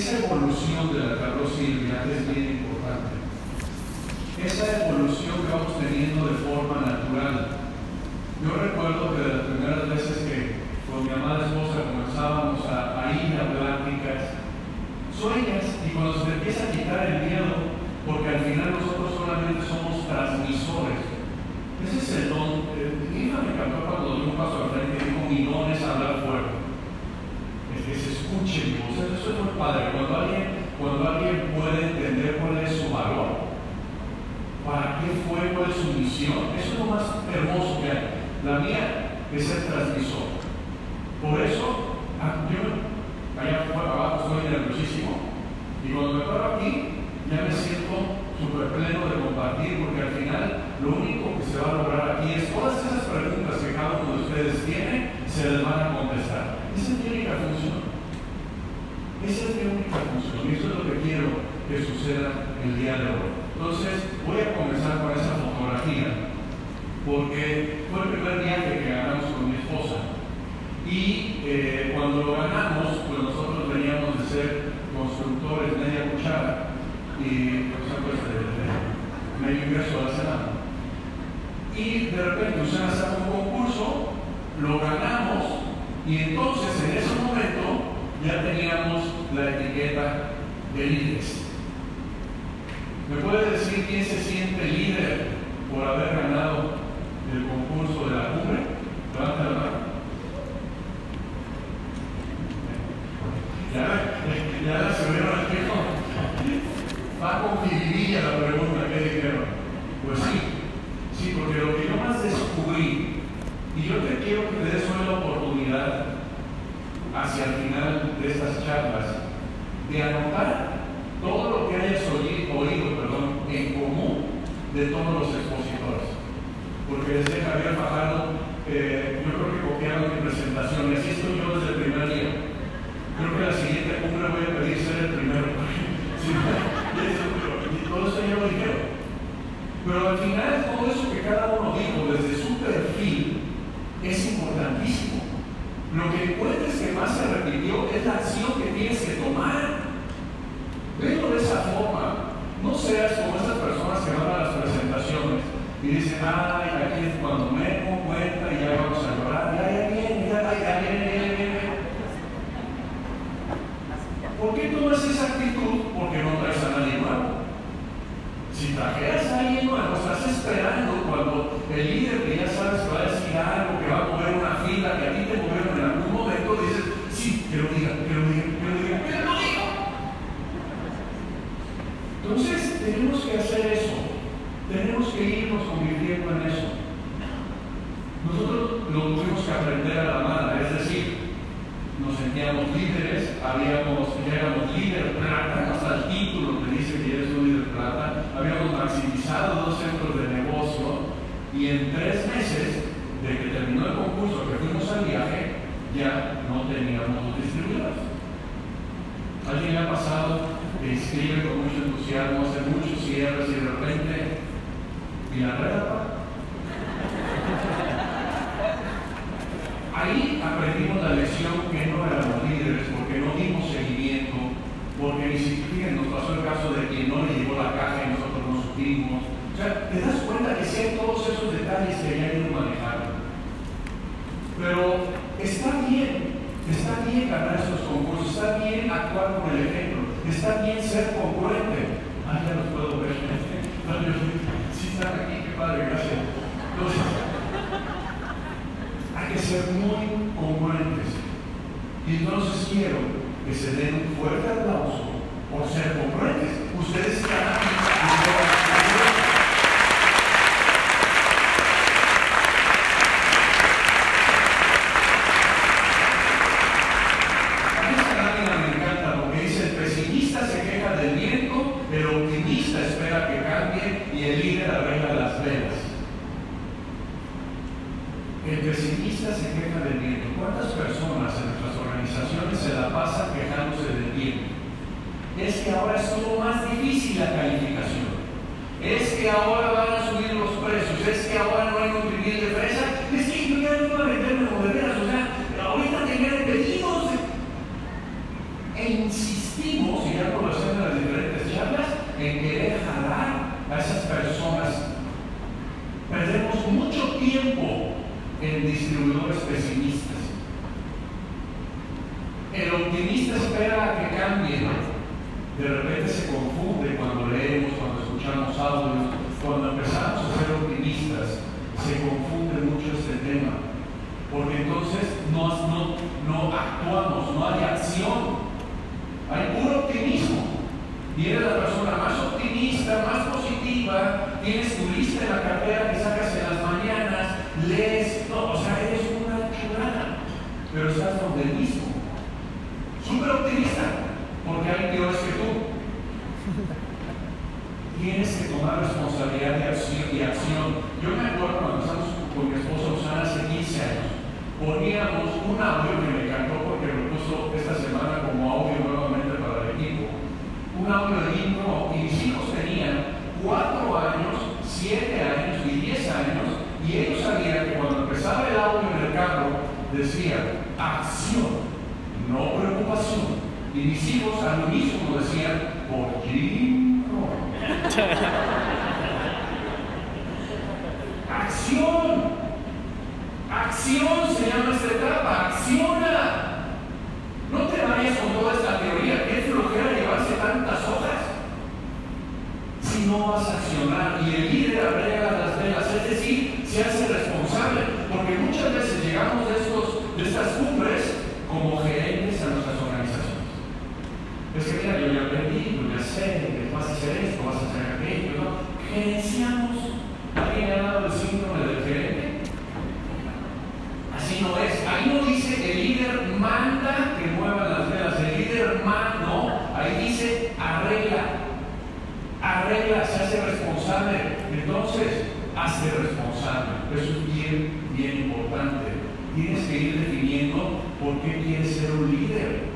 Esa evolución de la Silvia es bien importante. Esa evolución que vamos teniendo de forma natural. Yo recuerdo que las primeras veces que con mi amada esposa comenzábamos a, ir a pláticas, sueñas y cuando se te empieza a quitar el miedo, porque al final nosotros solamente somos transmisores. Ese es el don. Mi hija me encantó cuando dio un paso al frente y dijo, mi don es hablar fuerte. Es que se escuche mi voz. Eso es muy padre. Cuando alguien, cuando alguien puede entender cuál es su valor, para qué fue, cuál es su misión, eso es lo más hermoso que hay. La mía es el transmisor. Por eso, ah, yo allá abajo soy nerviosísimo. Y cuando me paro aquí, ya me siento súper pleno de compartir, porque al final lo único que se va a lograr aquí es todas esas preguntas que cada uno de ustedes tiene, se les van a contestar. Esa es mi única función. Esa es mi única función. Y eso es lo que quiero que suceda el día de hoy. Entonces, voy a comenzar con esa fotografía, porque fue el primer viaje que ganamos con mi esposa. Y eh, cuando lo ganamos, pues nosotros veníamos de ser constructores media cuchara y por ejemplo este, medio ingreso a la Senado. Y de repente usted hace un concurso, lo ganamos y entonces en ese momento ya teníamos la etiqueta de líderes. ¿Me puede decir quién se siente líder por haber ganado el concurso de la cumbre? Levanta la mano. Ya, ya la subieron al va con la pregunta que dijeron. Pues sí, sí, porque lo que yo más descubrí, y yo te quiero que te des una oportunidad hacia el final de estas charlas, de anotar todo lo que hayas oído, en común de todos los expositores. Porque desde Javier Fajardo, eh, yo creo que copiaron mi presentación, estoy yo desde el primer día. Creo que la siguiente cumbre voy a pedir ser el primero. y todo eso ya lo dijeron. Pero al final todo eso que cada uno dijo desde su perfil es importantísimo. Lo que encuentres que más se repitió es la acción que tienes que tomar. Velo de esa forma. No seas como esas personas que van a las presentaciones y dicen, ay, aquí es cuando me doy cuenta y ya vamos a llorar, ya, ya viene, ya, ya, ya viene, ya viene. ¿Por qué tomas esa actitud? Porque no traes a nadie nuevo. Si trajeras a alguien nuevo, estás esperando cuando el líder que ya sabes que va a decir algo, que va a mover una fila, que a ti te movieron en algún momento, dices, sí, que lo diga, que lo diga, que lo diga, que lo diga. Entonces, tenemos que hacer eso. Tenemos que irnos convirtiendo en eso. Nosotros lo tuvimos que aprender a la mala, es decir, líderes, habíamos, éramos líder plata, hasta el título que dice que eres un líder plata, habíamos maximizado dos centros de negocio y en tres meses de que terminó el concurso, que fuimos al viaje, ya no teníamos distribuidores. ¿Alguien ha pasado que inscribe con mucho entusiasmo, hace muchos cierres y de repente, y la red Se queja de tiempo. ¿Cuántas personas en nuestras organizaciones se la pasan quejándose de tiempo? Es que ahora es todo más difícil la calificación. Es que ahora van a subir los precios. Es que ahora no poníamos un audio que me encantó porque lo puso esta semana como audio nuevamente para el equipo. Un audio de intro y mis hijos tenían 4 años, 7 años y 10 años y ellos sabían que cuando empezaba el audio en el carro decía acción, no preocupación. Y mis hijos al unísono decían, por Acción. Acción se llama esta etapa. Acciona. No te vayas con toda esta teoría. que es flojera llevarse tantas hojas? Si no vas a accionar y el líder agrega las velas, es decir, se hace responsable. Porque muchas veces llegamos de, estos, de estas cumbres como gerentes a nuestras es que mira, yo ya aprendí, yo ya sé que vas a hacer esto, vas a hacer aquello, ¿no? Gerenciamos. ¿Alguien ha dado el síndrome del gerente? Así no es. Ahí no dice el líder manda que muevan las velas, el líder manda, no. Ahí dice arregla. Arregla, se hace responsable. Entonces, hace responsable. Eso es bien, bien importante. Tienes que ir definiendo por qué quieres ser un líder.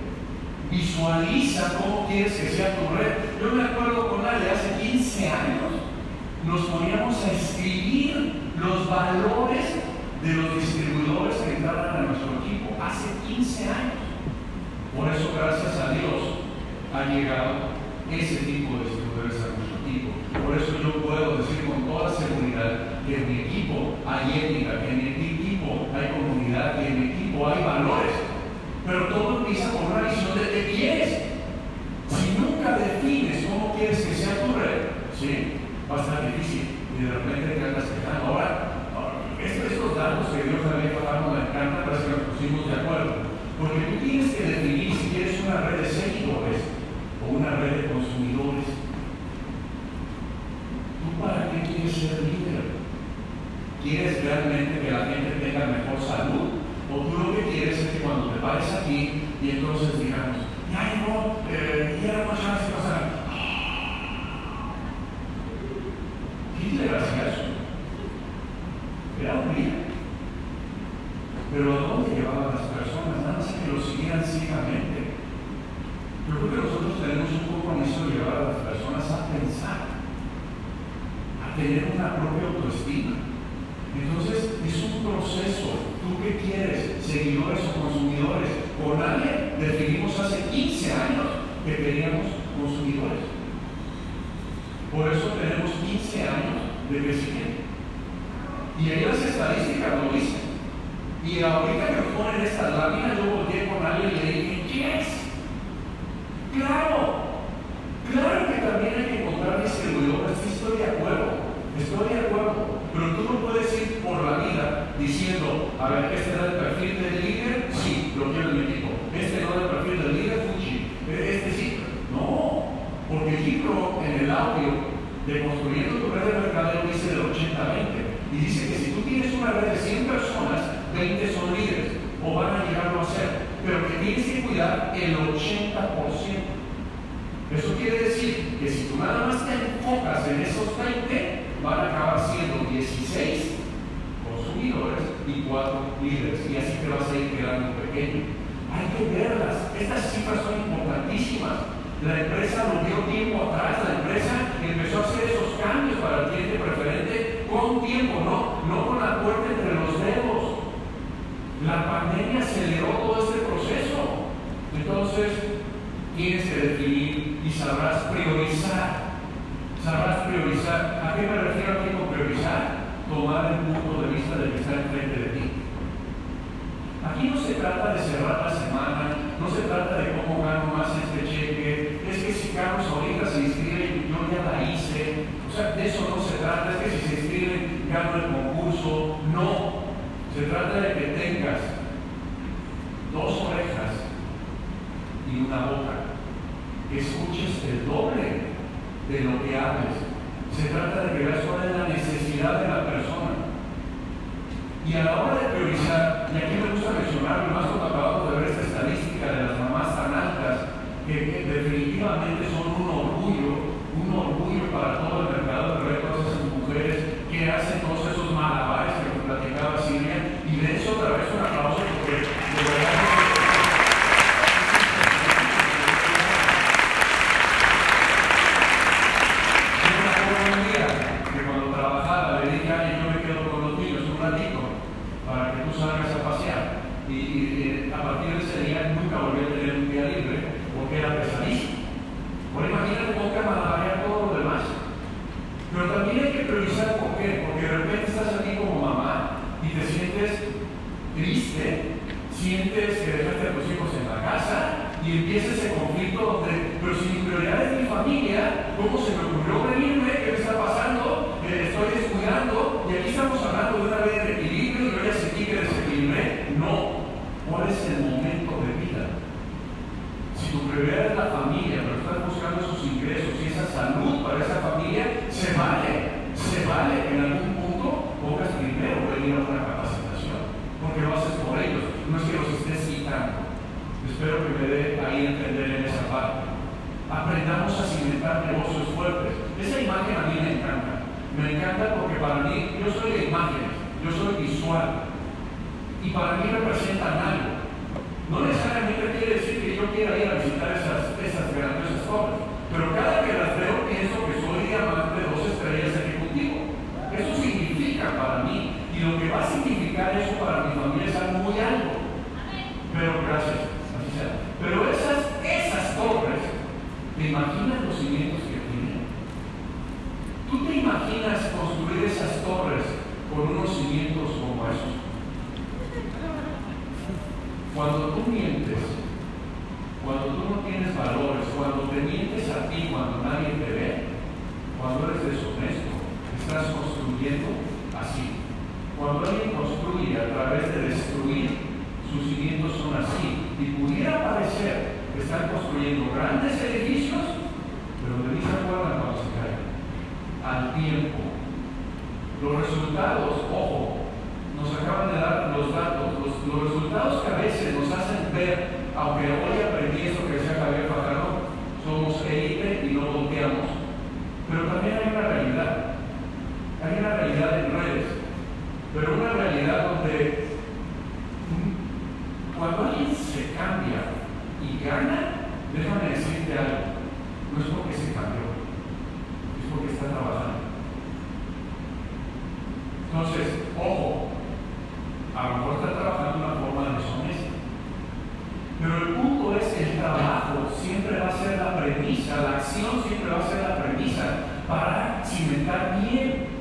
Visualiza cómo quieres que sea tu red. Yo me acuerdo con Ale hace 15 años, nos poníamos a escribir los valores de los distribuidores que entraban a nuestro equipo hace 15 años. Por eso, gracias a Dios, ha llegado ese tipo de distribuidores a nuestro equipo. Por eso yo puedo decir con toda seguridad que mi equipo que en mi hay comunidad, que en equipo hay valores pero todo empieza con una visión de qué quieres. Si nunca defines cómo quieres que sea tu red, ¿sí? va a estar difícil. Y de repente te andas quejando. Ahora, estos, estos datos que Dios había pasado me encanta, parece que nos pusimos de acuerdo. Porque tú tienes que definir si quieres una red de seguidores o una red de consumidores. ¿Tú para qué quieres ser líder? ¿Quieres realmente que la gente tenga mejor salud? O tú lo que quieres es que cuando te pares aquí y entonces digamos, ya no, eh, ya no chance pasar. Hitler hacía eso. Era un líder. Pero ¿a dónde llevaban las personas? Nada más que lo siguieran ciegamente. Yo creo que nosotros tenemos un compromiso de llevar a las personas a pensar, a tener una propia autoestima. Entonces es un proceso ¿Tú qué quieres? ¿Seguidores o consumidores? Con nadie definimos hace 15 años que teníamos consumidores. Por eso tenemos 15 años de crecimiento. Y ahí las estadísticas lo dicen. Y ahorita que ponen estas láminas, yo volteé con alguien y le dije, yes, claro, claro que también hay que encontrar distribuidores, sí estoy de acuerdo, estoy de acuerdo, pero tú no puedes ir por la vida diciendo, a ver, este es el perfil del líder, sí, lo quiero en mi equipo. Este no es el perfil del líder, Fuchi. Este sí. No, porque el en el audio de Construyendo tu red de mercadeo dice del 80-20. Y dice que si tú tienes una red de 100 personas, 20 son líderes o van a llegarlo a ser. Pero que tienes que cuidar el 80%. Eso quiere decir que si tú nada más te enfocas en esos 20, van a acabar siendo 16 consumidores y 4 líderes, y así te vas a ir quedando pequeño. Hay que verlas, estas cifras son importantísimas. La empresa lo dio tiempo atrás, la empresa empezó a hacer esos cambios para el cliente preferente con tiempo, no, no con la puerta entre los dedos. La pandemia aceleró todo este proceso. Entonces, tienes que definir y sabrás priorizar sabrás priorizar. ¿A qué me refiero aquí con priorizar? Tomar el punto de vista del que está enfrente de ti. Aquí no se trata de cerrar la semana, no se trata de cómo gano más este cheque, es que si Carlos ahorita se inscribe, yo ya la hice. O sea, de eso no se trata, es que si se inscribe, gano el concurso. No, se trata de que tengas dos orejas y una boca, que escuches el doble de lo que hables. Se trata de que veas cuál es la necesidad de la persona. Y a la hora de priorizar, y aquí me gusta mencionar, más cuando acabamos de ver esta estadística de las mamás tan altas, que, que definitivamente son un orgullo, un orgullo para todo el mercado de retos y, eh, a partir de ese día nunca volvió a tener un día libre porque era pesadísimo. Ahora imagínate cómo camaradería todo lo demás. Pero también hay que priorizar por qué, porque de repente estás aquí como mamá y te sientes triste, sientes que dejaste a tus hijos en la casa y empieza ese conflicto donde gracias, así sea. Pero esas, esas torres, ¿te imaginas los cimientos que tienen? ¿Tú te imaginas construir esas torres con unos cimientos como esos? Cuando tú mientes, cuando tú no tienes valores, cuando te mientes a ti, cuando nadie te ve, cuando eres deshonesto, estás construyendo así. Cuando alguien construye a través de destruir, sus cimientos son así. Y pudiera parecer que están construyendo grandes edificios, pero de mí se acuerdan cuando se caen. Al tiempo. Los resultados, ojo, nos acaban de dar los datos, los, resultados que a veces nos hacen ver, aunque hoy aprendí eso que decía Javier Fajardo, somos élite y no volteamos. Pero también hay una realidad, hay una realidad en redes, pero una realidad donde gana, déjame decirte algo, no es porque se cambió, es porque está trabajando. Entonces, ojo, a lo mejor está trabajando de una forma deshonesta, pero el punto es que el trabajo siempre va a ser la premisa, la acción siempre va a ser la premisa para cimentar bien.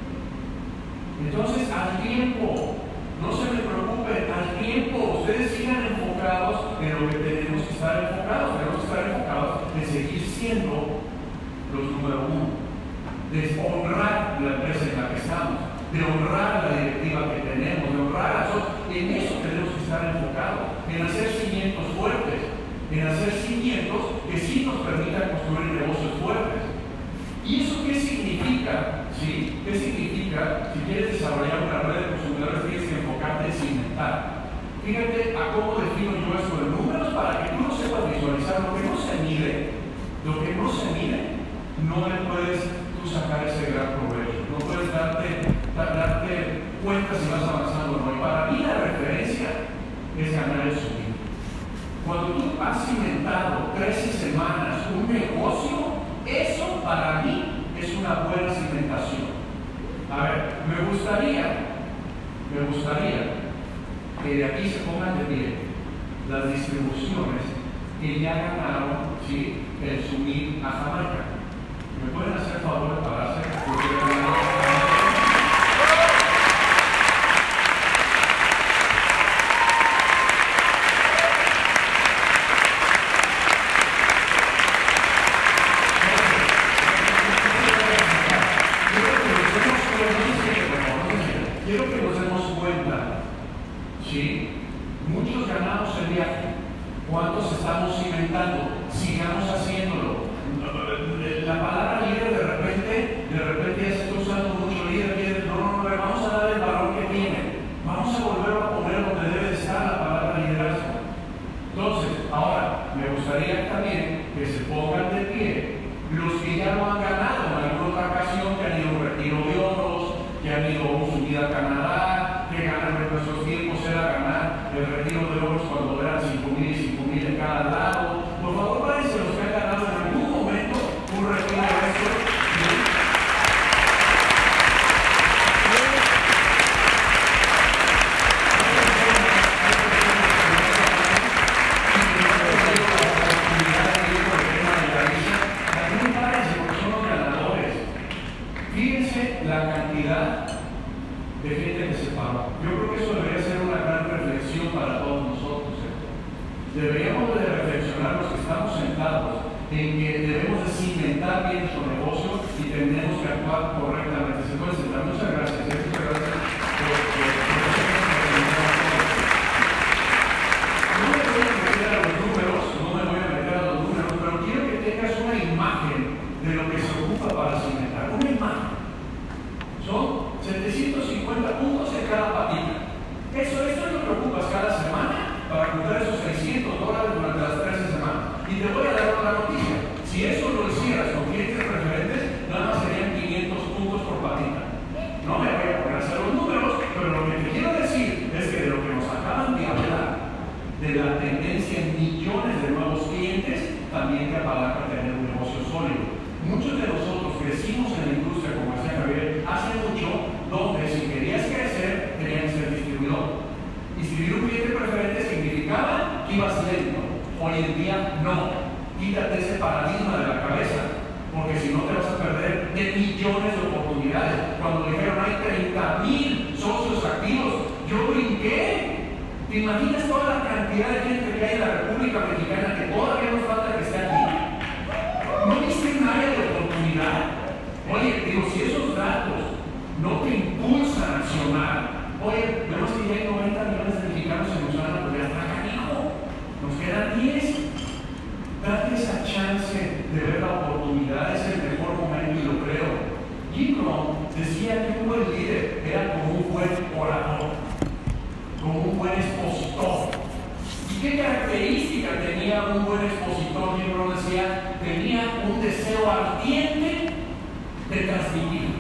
Entonces, al tiempo, no se me preocupen, al tiempo, ustedes sigan enfocados en lo que tenemos que estar enfocados. Tenemos que estar enfocados en seguir siendo los número uno, de honrar la empresa en la que estamos, de honrar la directiva que tenemos, de honrar a todos. En eso tenemos que estar enfocados, en hacer cimientos fuertes, en hacer cimientos que sí nos permitan construir negocios fuertes. ¿Y eso qué significa? ¿Sí? ¿Qué significa? Si quieres desarrollar una red de consumidores, tienes que enfocarte en cimentar. Fíjate a cómo defino yo esto de números para que tú lo sepas visualizar. Lo que no se mide, lo que no se mide, no le puedes tú sacar ese gran provecho. No puedes darte, darte cuenta si vas avanzando o no. Y para mí la referencia es ganar el subido. Cuando tú has inventado 13 semanas un negocio, eso para mí es una buena cimentación. A ver, me gustaría, me gustaría que de aquí se pongan de pie las distribuciones que ya ganaron ¿sí? el subir a Jamaica. ¿Me pueden hacer favor de? en que debemos de cimentar bien nuestro negocio y tenemos que actuar correctamente. transformar. Oye, que ya hay 90 millones de mexicanos en usar la polea. hijo! Nos quedan 10. Date esa chance de ver la oportunidad, es el mejor momento y lo creo. Gibron decía que un buen líder era como un buen orador, como un buen expositor. ¿Y qué característica tenía un buen expositor? Gibron decía, tenía un deseo ardiente de transmitir.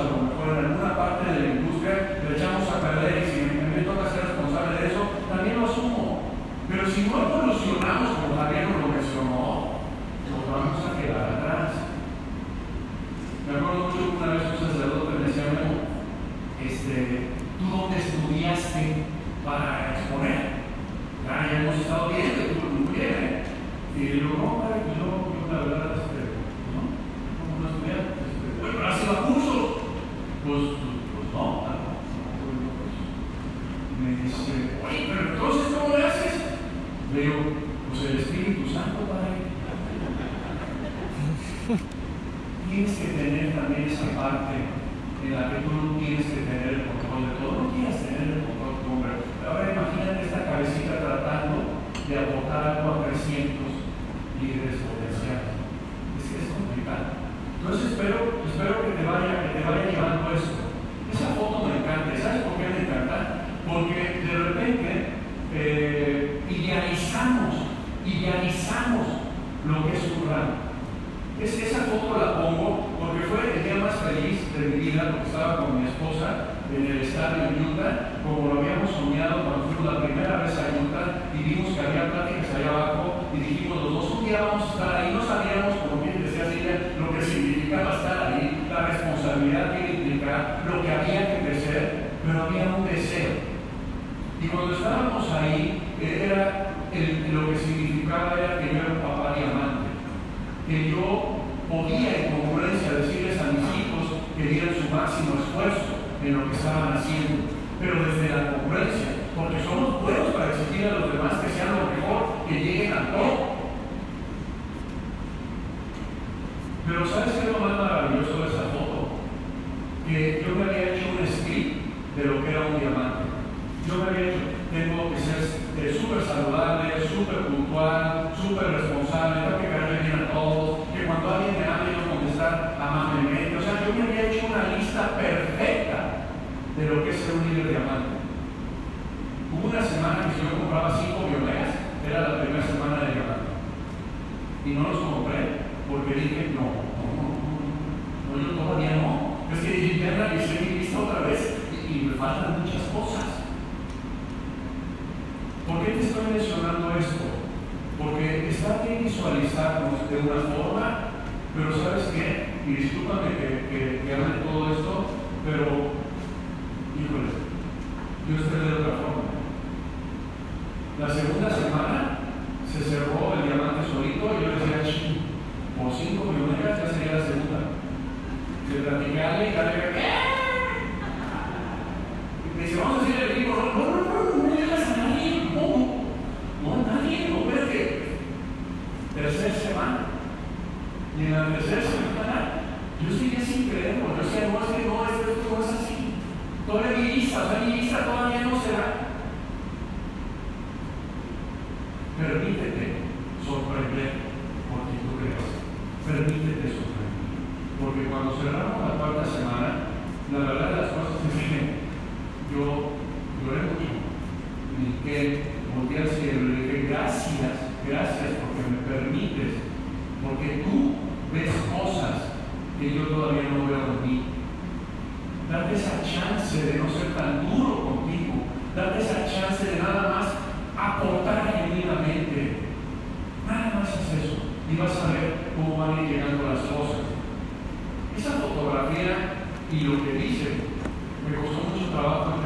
a lo mejor en alguna parte de la industria, lo echamos a perder y si me, toca ser responsable de eso, también lo asumo. Pero si no evolucionamos como también como lo habíamos soñado cuando fuimos la primera vez a Utah y vimos que había pláticas allá abajo y dijimos los dos un día estar ahí, no sabíamos, como bien decía ella, lo que significaba estar ahí, la responsabilidad que implicar, lo que había que crecer, pero había un deseo. Y cuando estábamos ahí, era lo que significaba era que yo era un papá diamante, que yo podía en concurrencia decirles a mis hijos que dieran su máximo esfuerzo en lo que estaban haciendo pero desde la congruencia, porque somos buenos para exigir a los demás que sean lo mejor, que lleguen a todo. Pero ¿sabes qué es lo más maravilloso de esta foto? Que yo me había hecho un script de lo que era un diamante. de una forma, pero ¿sabes qué? Y discúlpame que, que, que hable todo esto, pero, híjole, yo estoy de otra forma. La segunda semana se cerró el diamante solito y yo decía, por cinco millones ya sería la segunda. De platicarle y darle, ¿qué? Y me dice, vamos tercera semana, yo seguía sin creerlo. Yo decía, no, es que no, es que no es así. Todavía mi lista, o sea, mi lista todavía no será. Permítete sorprender porque tú creas. Permítete sorprender. Porque cuando cerramos la cuarta semana, la verdad de las cosas es que y lo que dicen. Me costó mucho trabajo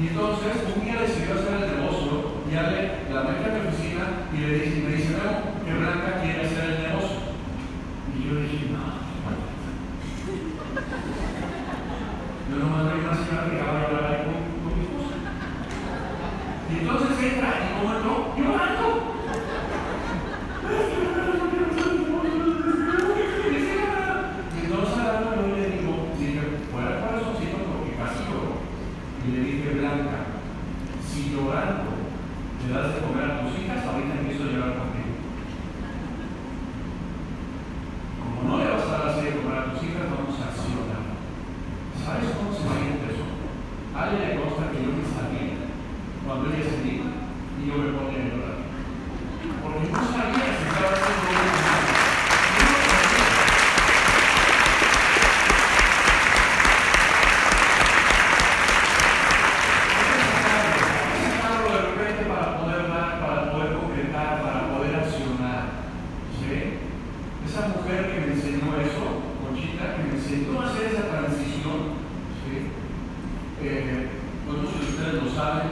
Y entonces un día decidió hacer el negocio y darle la marca de oficina y le dije, significa que necesito hacer esa transición. ¿sí? Eh, de ustedes lo saben.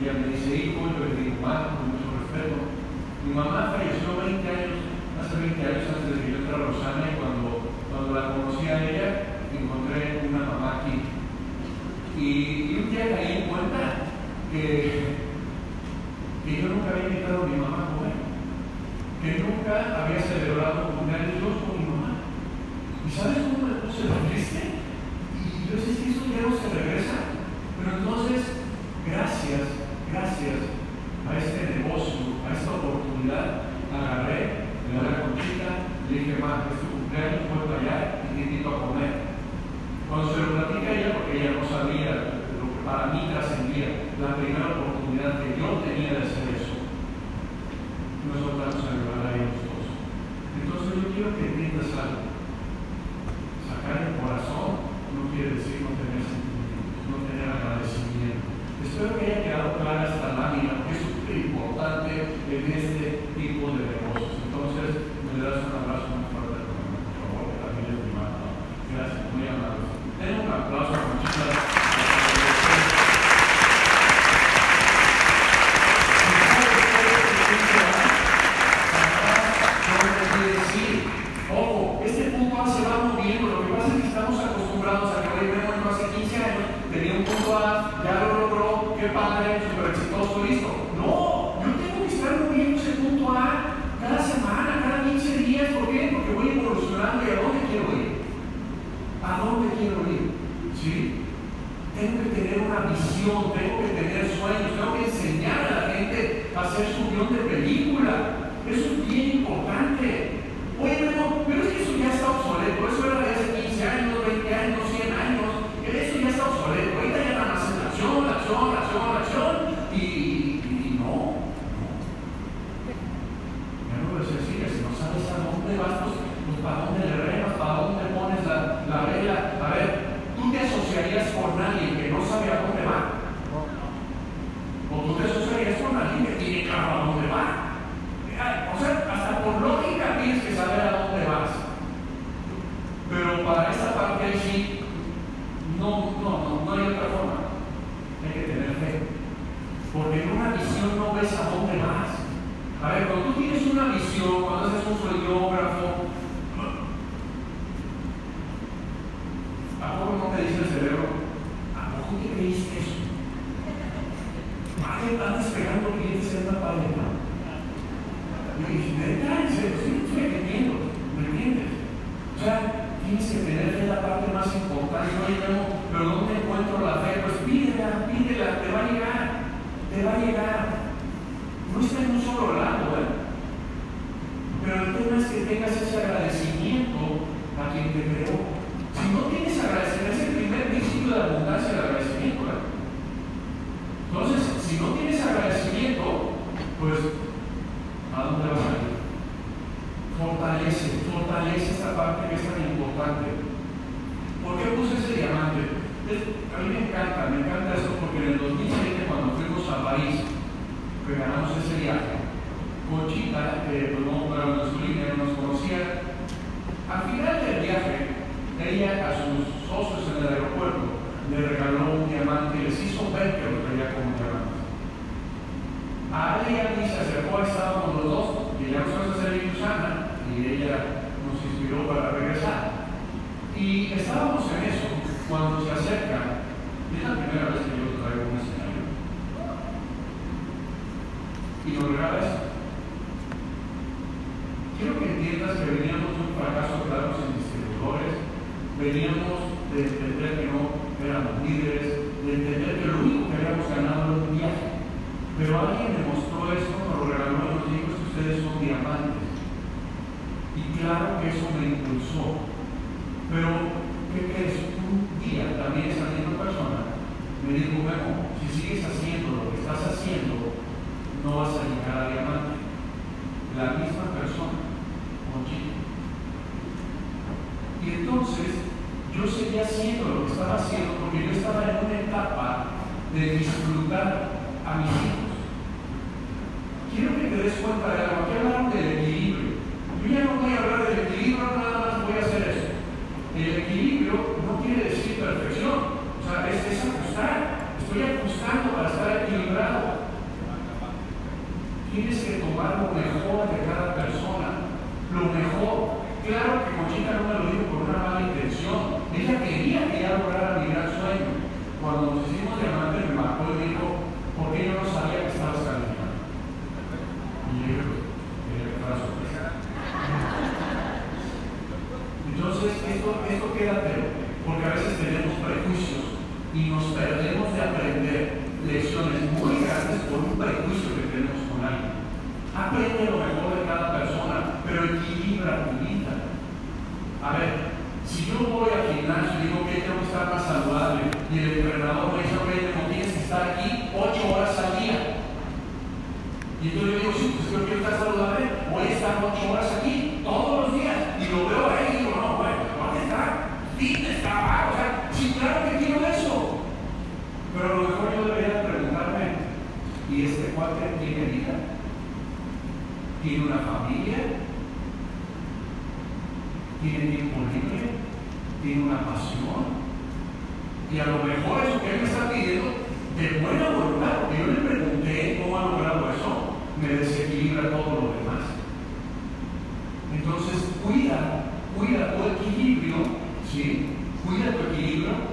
Y me dice, hijo, yo le digo, mamá, con mucho respeto. Mi mamá falleció 20 años, hace 20 años antes de que yo entrara a Rosana y cuando, cuando la conocí a ella, encontré una mamá aquí. Y, y un día caí en cuenta que, que yo nunca había invitado a mi mamá a comer, que nunca había celebrado un cumpleaños ¿Y sabes cómo me puse triste? hombres a hombre más. A ver, cuando tú tienes una visión, cuando haces un sociógrafo, ¿a poco no te dice el cerebro? ¿A poco te creíste eso? ¿A qué andas pegando clientes en una paleta? que veníamos un fracaso claro en distribuidores, veníamos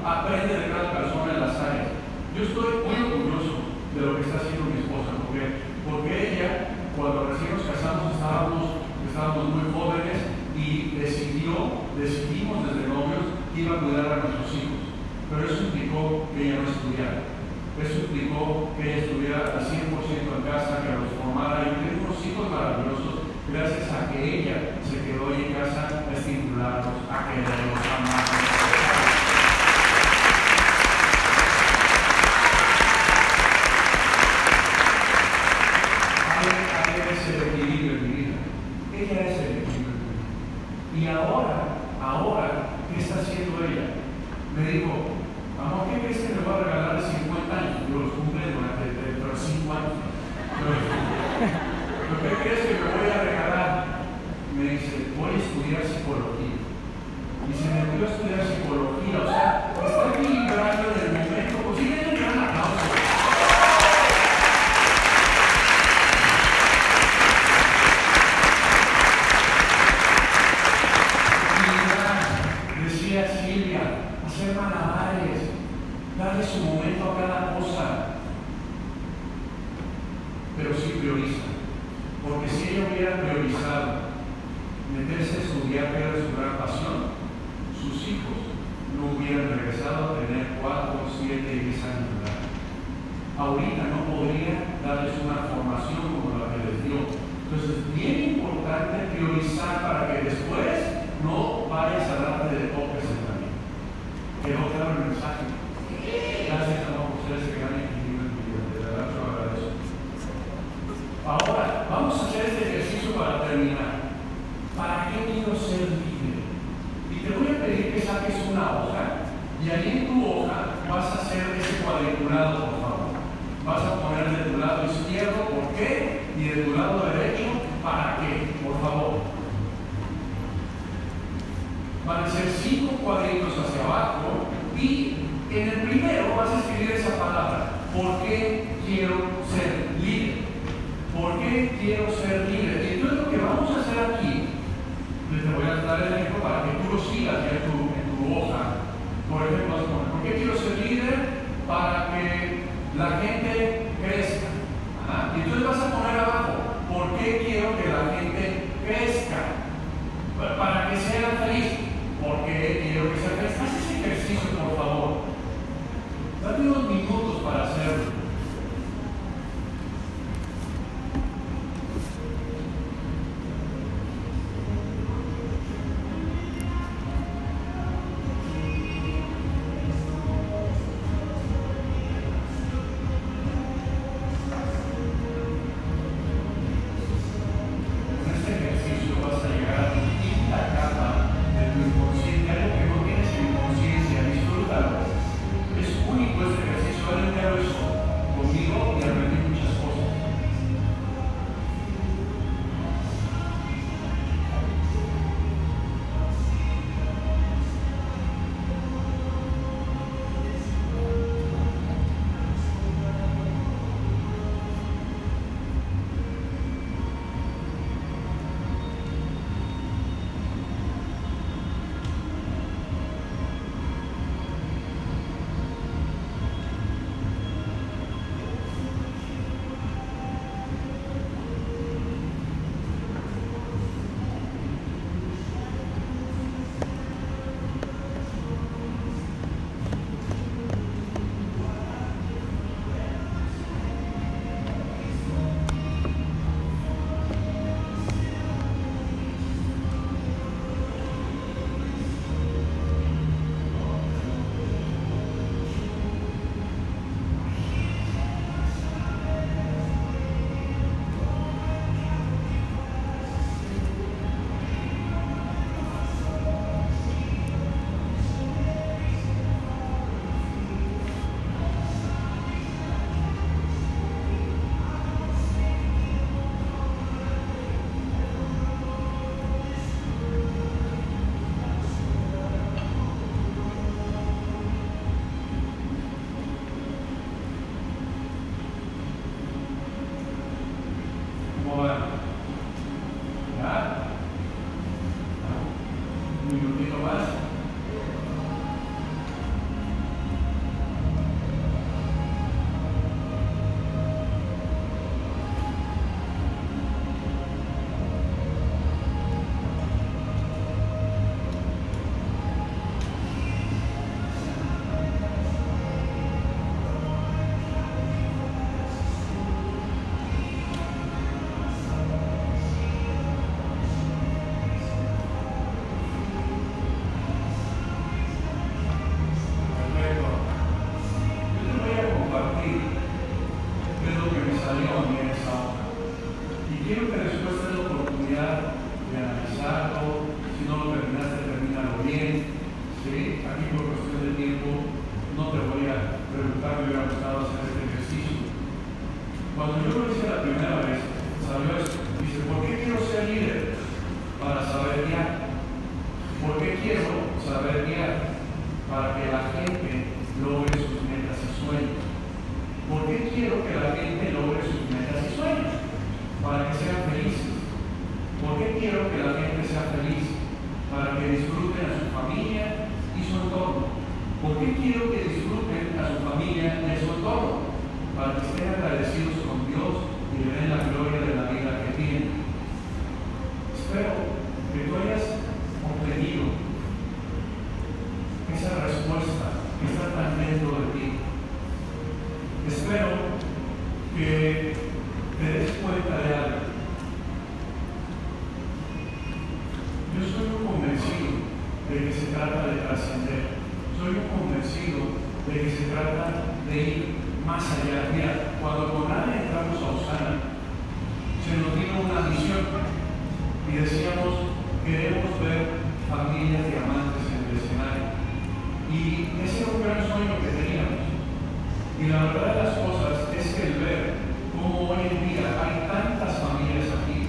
aprende de cada persona en las áreas. Yo estoy muy orgulloso de lo que está haciendo mi esposa, porque, porque ella, cuando recién nos casamos, estábamos, estábamos muy jóvenes y decidió, decidimos desde novios que iba a cuidar a nuestros hijos. Pero eso implicó que ella no estudiara. Eso implicó que ella estuviera al 100% en casa, que nos formara. Y tengo unos hijos maravillosos gracias a que ella se quedó ahí en casa a estimularnos, a querer. pero sí prioriza. Porque si ella hubiera priorizado meterse a estudiar que era su gran pasión, sus hijos no hubieran regresado a tener 4, 7 y 10 años de edad. Ahorita no podría darles una formación como la que les dio. Entonces es bien importante priorizar para que después no vayas a darte de tope pesca. me des cuenta de algo. Yo soy un convencido de que se trata de trascender. Soy un convencido de que se trata de ir más allá. Mira, cuando con Ana entramos a Usana, se nos dio una visión y decíamos, queremos ver familias diamantes en el escenario. Y ese era un gran sueño que teníamos. Y la verdad de las cosas es que el ver hoy en día hay tantas familias aquí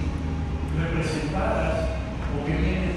representadas o que vienen